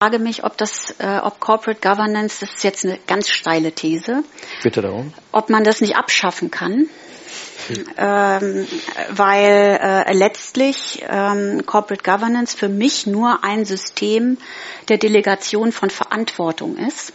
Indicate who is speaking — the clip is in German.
Speaker 1: frage mich, ob das, äh, ob Corporate Governance, das ist jetzt eine ganz steile These.
Speaker 2: Bitte darum.
Speaker 1: Ob man das nicht abschaffen kann. Hm. Ähm, weil äh, letztlich ähm, Corporate Governance für mich nur ein System der Delegation von Verantwortung ist